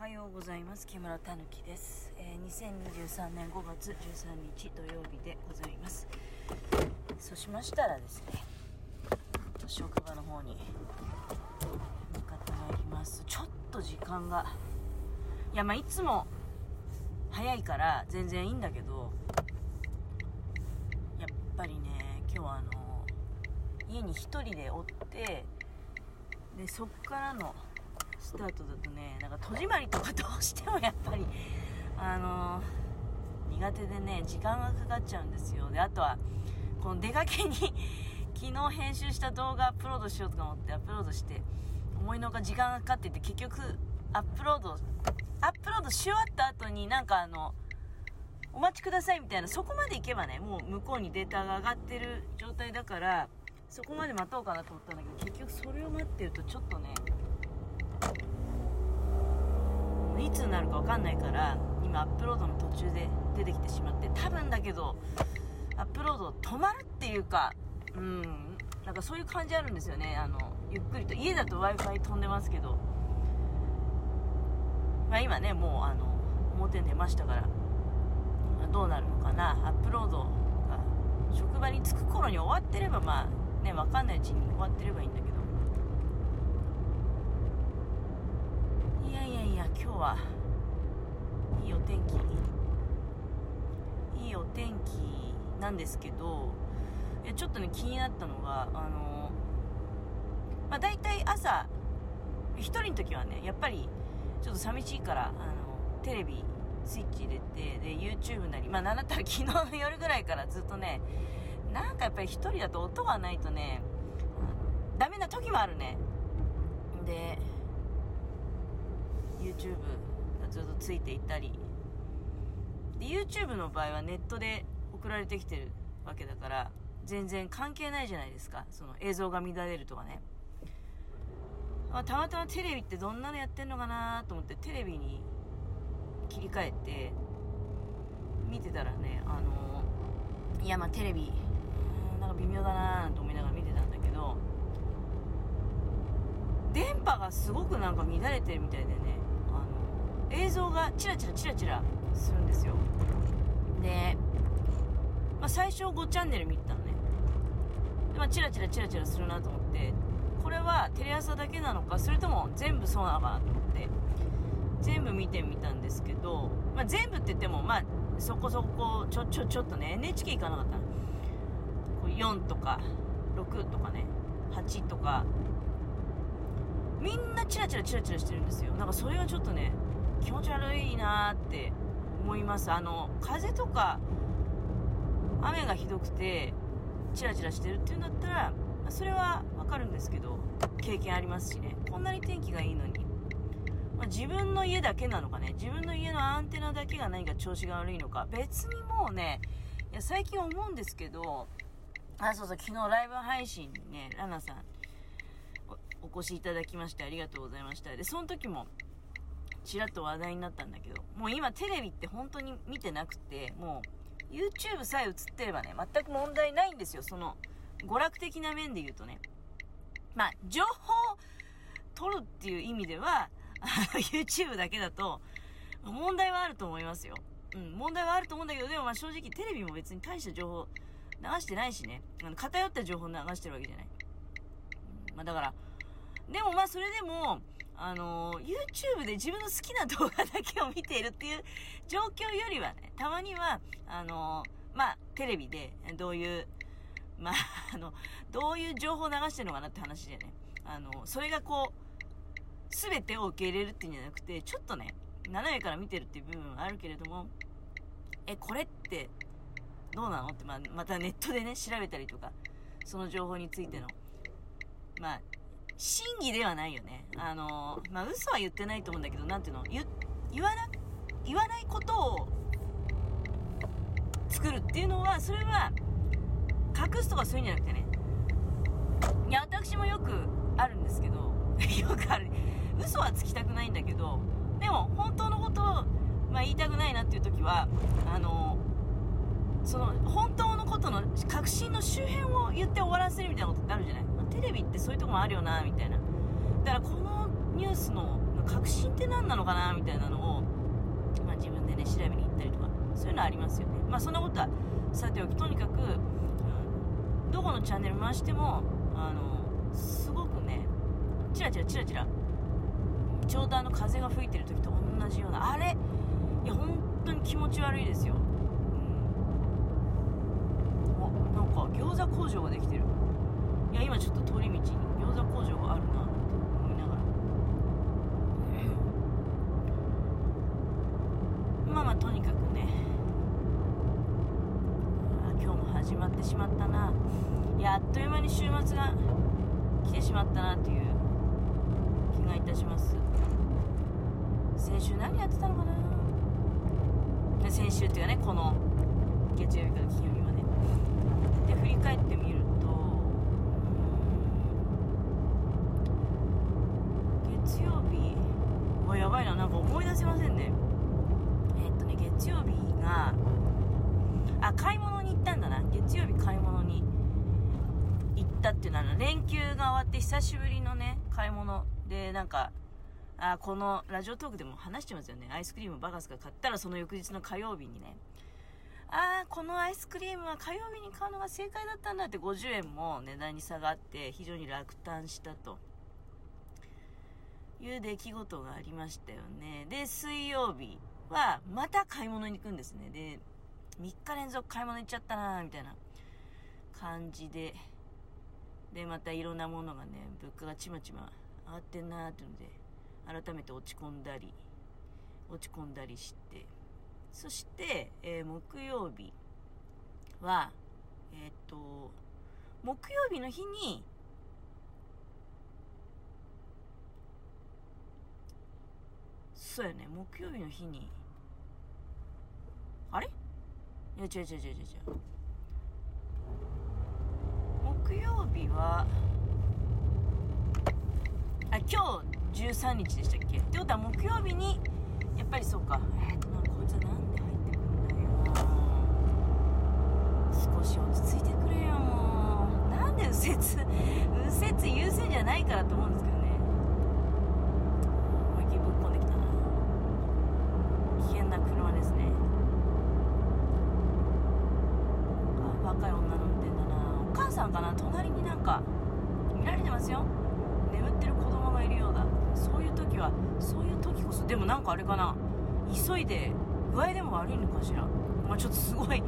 はようございます。木村たぬきです、えー2023年5月13日土曜日でございます。そうしましたらですね職場の方に向かってまいります。ちょっと時間がいやまあいつも早いから全然いいんだけどやっぱりね今日はあの家に一人でおってでそっからのスタートだとねなんか戸締まりとかどうしてもやっぱりあの苦手でね時間がかかっちゃうんですよ。であとはこの出かけに 昨日編集した動画アップロードしようとか思ってアップロードして思いのほか時間がかかってて結局アップロードアップロードし終わった後になんかあのお待ちくださいみたいなそこまで行けばねもう向こうにデータが上がってる状態だからそこまで待とうかなと思ったんだけど結局それを待ってるとちょっとねいつになるか分かんないから今アップロードの途中で出てきてしまって多分だけどアップロード止まるっていうかうんなんかそういう感じあるんですよね。あのゆっくりと家だと w i f i 飛んでますけど。まあ今ねもうあの表に出ましたからどうなるのかな。アップロードが職場に着く頃に終わってればまあね分かんないうちに終わってればいいんだけどいやいやいや今日はいいお天気いいお天気なんですけどいやちょっとね気になったのがあのまあ大体朝一人の時はねやっぱりちょっと寂しいからあのテレビスイッチ入れてで YouTube なりまあなんだったら昨日の夜ぐらいからずっとねなんかやっぱり一人だと音がないとねダメな時もあるね。で YouTube がずっとついていたり。で YouTube の場合はネットで送られてきてるわけだから全然関係ないじゃないですか。その映像が乱れるとかね、まあ、たまたまテレビってどんなのやってんのかなと思ってテレビに切り替えて見てたらねあのいやまあテレビうんなんか微妙だなーと思いながら見てたんだけど電波がすごくなんか乱れてるみたいでね。映像がチラチラチラチラするんですよ。で、まあ、最初5チャンネル見たのね。で、まあ、チラチラチラチラするなと思ってこれはテレ朝だけなのかそれとも全部そうなのかなと思って全部見てみたんですけど、まあ、全部って言ってもまあそこそこちょちょちょっとね NHK 行かなかったな4とか6とかね8とか。みんなチラチラチラチラしてるんですよ。なんかそれがちょっとね気持ち悪いなーって思います。あの風とか雨がひどくてチラチラしてるっていうんだったらそれはわかるんですけど経験ありますしね。こんなに天気がいいのに、まあ自分の家だけなのかね。自分の家のアンテナだけが何か調子が悪いのか。別にもうねいや最近思うんですけどあそうそう昨日ライブ配信にねラナさんおお越しいただきましてありがとうございました。でその時もちらっと話題になったんだけどもう今テレビって本当に見てなくてもう YouTube さえ映ってればね全く問題ないんですよ。その娯楽的な面で言うとね。まあ情報を取るっていう意味では YouTube だけだと問題はあると思いますよ。うん問題はあると思うんだけどでもまあ正直テレビも別に大した情報流してないしね。あの偏った情報流してるわけじゃない、うんまあだからでもまあそれでもあの YouTube で自分の好きな動画だけを見ているっていう状況よりはね、たまには、あのまあ、テレビでどういう、まあ、あの、どういう情報を流してるのかなって話でね、あのそれがこう、すべてを受け入れるっていうんじゃなくて、ちょっとね、斜めから見てるっていう部分はあるけれども、え、これってどうなのって、まあ、またネットでね、調べたりとか、その情報についての、まあ、真偽ではないよね。あの、まあ、嘘は言ってないと思うんだけど、なんていうの、言、言わな、言わないことを作るっていうのは、それは、隠すとかそういうんじゃなくてね。いや、私もよくあるんですけど、よくある。嘘はつきたくないんだけど、でも、本当のことを、まあ、言いたくないなっていう時は、あの、その、本当のことの、確信の周辺を言って終わらせるみたいなことってあるじゃない？まテレビってそういうとこもあるよなみたいな。だからこのニュースの確信って何なのかなみたいなのを、まあ、自分でね調べに行ったりとかそういうのありますよね。まあそんなことはさておきとにかく、どこのチャンネル回してもあのすごくねチラチラチラチラちょうどあの風が吹いてる時と同じようなあれ？いや本当に気持ち悪いですよ、うん、あなんか餃子工場ができてる。いや今ちょっと通り道に餃子工場があるなって思いながら、まあまあとにかくね。今日も始まってしまったな。いやあっという間に週末が来てしまったなという気がいたします。先週何やってたのかな。先週っていうかねこの月曜日から金曜日までで振り返ってみると月曜日わやばいななんか思い出せませんね。えっとね月曜日があ買い物に行ったんだな。月曜日買い物に行ったっていうのは連休が終わって久しぶりのね買い物。でなんかあこのラジオトークでも話してますよね。アイスクリームバカスが買ったらその翌日の火曜日にねああこのアイスクリームは火曜日に買うのが正解だったんだって50円も値段に下がって非常に落胆したと。いう出来事がありましたよね。で水曜日はまた買い物に行くんですね。で3日連続買い物行っちゃったなみたいな感じで。でまたいろんなものがね物価がちまちま上がってんなーっていうので改めて落ち込んだり落ち込んだりして。そして、えー、木曜日はえっ、と木曜日の日にそうやね木曜日の日にあれ？いや違う違う違う違う違う。木曜日はあ今日13日でしたっけ？ってことは木曜日にやっぱりそうか。えっ、とつなんで入ってくんだよ少し落ち着いてくれよもうなんで右折右折優先じゃないからと思うんですけどね思いっきりぶっ込んできたな危険な車ですねあ若い女の運転だなお母さんかな隣になんか見られてますよ眠ってる子供がいるようだそういう時はそういう時こそでもなんかあれかな急いで具合でも悪いのかしら？まあちょっとすごい。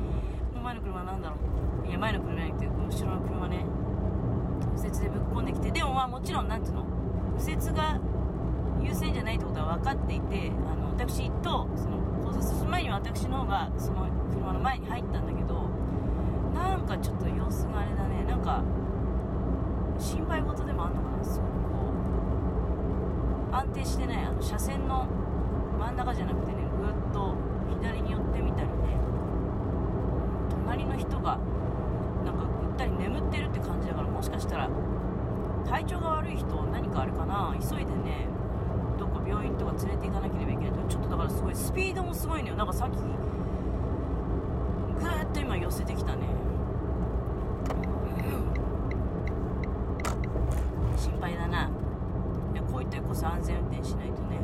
前の車なんだろう。いや前の車じゃなくて後ろの車ね。右折でぶっ込んできて。でもまあもちろんなんていうの？右折が優先じゃないってことは分かっていてあの私とその交差する前には私の方がその車の前に入ったんだけどなんかちょっと様子があれだね。なんか心配事でもあんのかな？すごくこう安定してない。あの車線の真ん中じゃなくてねぐっと左に寄ってみたりね隣の人がなんかぐったり眠ってるって感じだからもしかしたら体調が悪い人何かあれかな？急いでねどっか病院とか連れて行かなければいけないとちょっとだからすごいスピードもすごいのよ。なんかさっきぐーっと今寄せてきたね。心配だな。いやこういったこそ安全運転しないとね。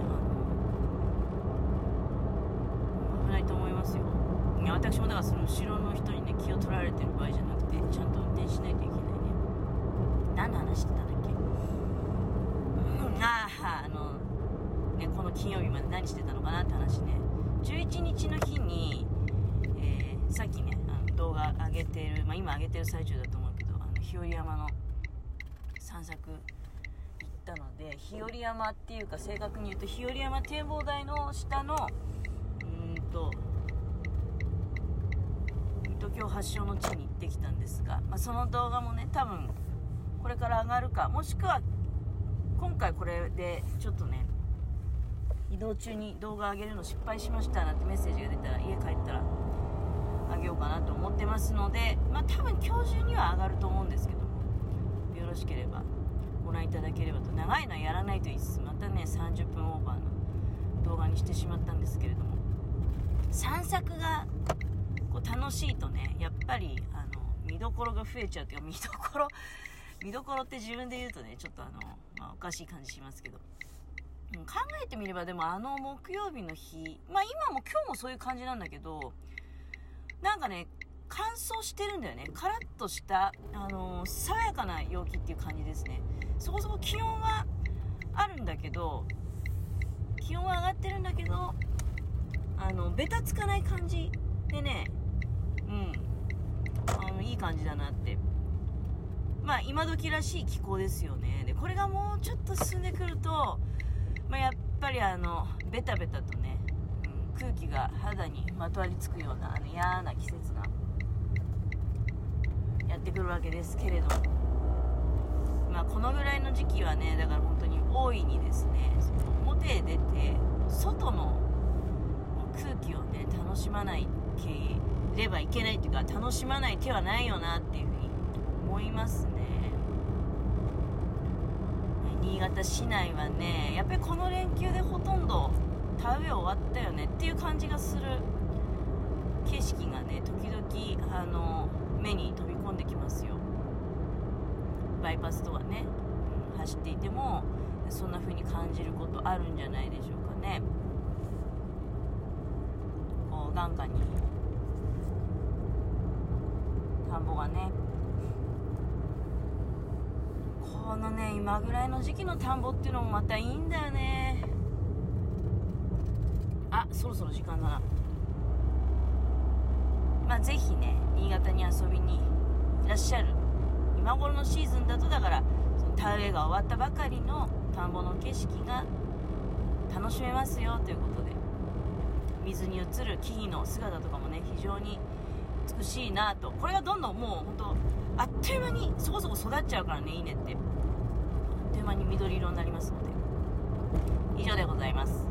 危ないと思いますよいや私もだからその後ろの人にね気を取られてる場合じゃなくてちゃんと運転しないといけない何の話してたんだっけ、うん、あああのねこの金曜日まで何してたのかなって話ね。11日の日に、えー、さっきねあの動画上げてる、まあ、今上げてる最中だと思うけどあの日和山の散策行ったので日和山っていうか正確に言うと日和山展望台の下のうんと水戸京発祥の地に行ってきたんですが、まあ、その動画もね多分これから上がるかもしくは今回これでちょっとね移動中に動画上げるの失敗しましたなんてメッセージが出たら家帰ったらあげようかなと思ってますのでまあ多分今日中には上がると思うんですけどもよろしければご覧いただければと長いのはやらないと言いつつまたね30分オーバーの動画にしてしまったんですけれども散策がこう楽しいとねやっぱりあの見どころが増えちゃうというか見どころ見どころって自分で言うとねちょっとあの、まあ、おかしい感じしますけど。うん考えてみればでもあの木曜日の日まあ今も今日もそういう感じなんだけどなんかね乾燥してるんだよね。カラッとした、あのー爽やかな陽気っていう感じですね。そこそこ気温はあるんだけど気温は上がってるんだけどあのベタつかない感じでねうん。あのいい感じだなって。まあ今時らしい気候ですよね。でこれがもうちょっと進んでくると、まあ、やっぱりあのベタベタとね、うん、空気が肌にまとわりつくようなあの嫌な季節がやってくるわけですけれども。まあこのぐらいの時期はねだから本当に大いにですね表へ出て外の空気をね楽しまないければいけないっていうか楽しまない手はないよなっていう思いますね。新潟市内はねやっぱりこの連休でほとんど田植え終わったよねっていう感じがする。景色がね時々あの目に飛び込んできますよ。バイパスとかね、うん走っていてもそんな風に感じることあるんじゃないでしょうかね。こう眼下に田んぼがねこのね今ぐらいの時期の田んぼっていうのもまたいいんだよね。あそろそろ時間だな。まあぜひね新潟に遊びにいらっしゃる今頃のシーズンだとだからその田植えが終わったばかりの田んぼの景色が楽しめますよということで水に映る木々の姿とかもね非常に美しいなと。これがどんどんもう本当あっという間にそこそこ育っちゃうからねいいねって。という間に緑色になりますので。以上でございます。